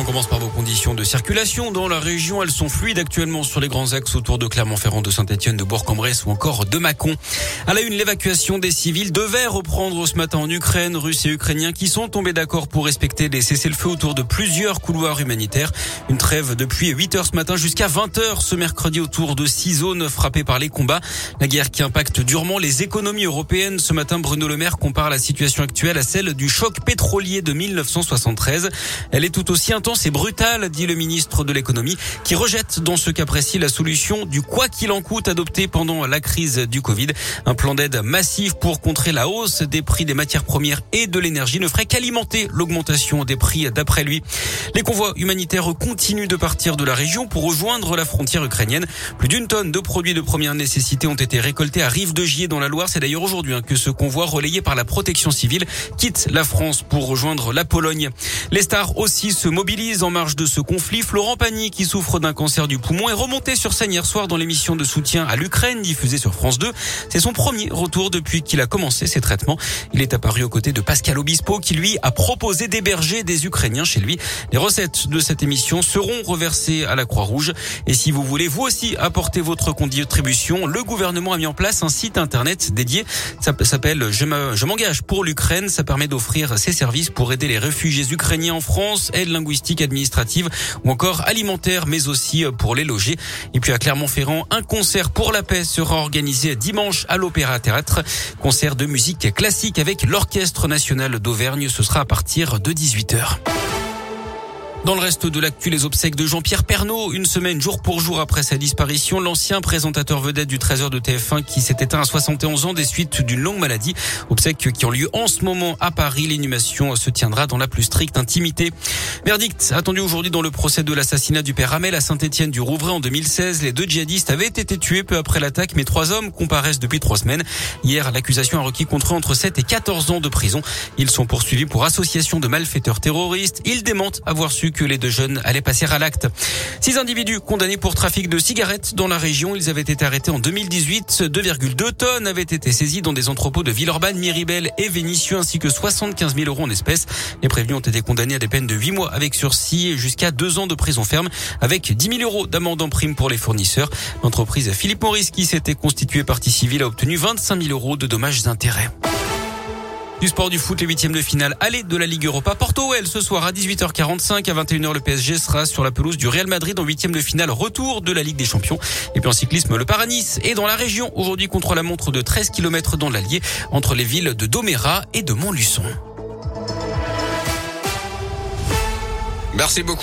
On commence par vos conditions de circulation dans la région. Elles sont fluides actuellement sur les grands axes autour de Clermont-Ferrand, de Saint-Etienne, de Bourg-en-Bresse ou encore de Mâcon. À la une, l'évacuation des civils devait reprendre ce matin en Ukraine. Russes et Ukrainiens qui sont tombés d'accord pour respecter les cessez-le-feu autour de plusieurs couloirs humanitaires. Une trêve depuis 8 heures ce matin jusqu'à 20 heures ce mercredi autour de six zones frappées par les combats. La guerre qui impacte durement les économies européennes. Ce matin, Bruno Le Maire compare la situation actuelle à celle du choc pétrolier de 1973. Elle est tout aussi intense et brutale, dit le ministre de l'économie, qui rejette dans ce cas précis la solution du quoi qu'il en coûte adopté pendant la crise du Covid. Un plan d'aide massif pour contrer la hausse des prix des matières premières et de l'énergie ne ferait qu'alimenter l'augmentation des prix d'après lui. Les convois humanitaires continuent de partir de la région pour rejoindre la frontière ukrainienne. Plus d'une tonne de produits de première nécessité ont été récoltés à Rive de Gier dans la Loire. C'est d'ailleurs aujourd'hui hein, que ce convoi relayé par la protection civile quitte la France pour rejoindre la Pologne. Les stars aussi se mobilisent mobilise en marge de ce conflit. Florent Pagny, qui souffre d'un cancer du poumon, est remonté sur scène hier soir dans l'émission de soutien à l'Ukraine diffusée sur France 2. C'est son premier retour depuis qu'il a commencé ses traitements. Il est apparu aux côtés de Pascal Obispo qui lui a proposé d'héberger des Ukrainiens chez lui. Les recettes de cette émission seront reversées à la Croix-Rouge. Et si vous voulez vous aussi apporter votre contribution, le gouvernement a mis en place un site internet dédié. Ça s'appelle Je m'engage pour l'Ukraine. Ça permet d'offrir ses services pour aider les réfugiés ukrainiens en France, aide linguistique administrative ou encore alimentaire, mais aussi pour les loger. Et puis à Clermont-Ferrand, un concert pour la paix sera organisé dimanche à l'Opéra Théâtre. Concert de musique classique avec l'Orchestre national d'Auvergne. Ce sera à partir de 18h. Dans le reste de l'actu, les obsèques de Jean-Pierre Pernaud, une semaine jour pour jour après sa disparition, l'ancien présentateur vedette du 13h de TF1 qui s'est éteint à 71 ans des suites d'une longue maladie. Obsèques qui ont lieu en ce moment à Paris. L'inhumation se tiendra dans la plus stricte intimité. Verdict attendu aujourd'hui dans le procès de l'assassinat du père Hamel à Saint-Étienne du Rouvray en 2016. Les deux djihadistes avaient été tués peu après l'attaque, mais trois hommes comparaissent depuis trois semaines. Hier, l'accusation a requis contre eux entre 7 et 14 ans de prison. Ils sont poursuivis pour association de malfaiteurs terroristes. Ils démentent avoir su que les deux jeunes allaient passer à l'acte. Six individus condamnés pour trafic de cigarettes dans la région. Ils avaient été arrêtés en 2018. 2,2 tonnes avaient été saisies dans des entrepôts de Villeurbanne, Miribel et Vénissieux, ainsi que 75 000 euros en espèces. Les prévenus ont été condamnés à des peines de 8 mois avec sursis et jusqu'à 2 ans de prison ferme, avec 10 000 euros d'amende en prime pour les fournisseurs. L'entreprise Philippe Maurice, qui s'était constituée partie civile, a obtenu 25 000 euros de dommages intérêts. Du sport du foot, les huitièmes de finale aller de la Ligue Europa. Porto elle ce soir à 18h45 à 21h le PSG sera sur la pelouse du Real Madrid en huitième de finale retour de la Ligue des Champions. Et puis en cyclisme, le Paranis est dans la région aujourd'hui contre la montre de 13 km dans l'Allier entre les villes de Doméra et de Montluçon. Merci beaucoup.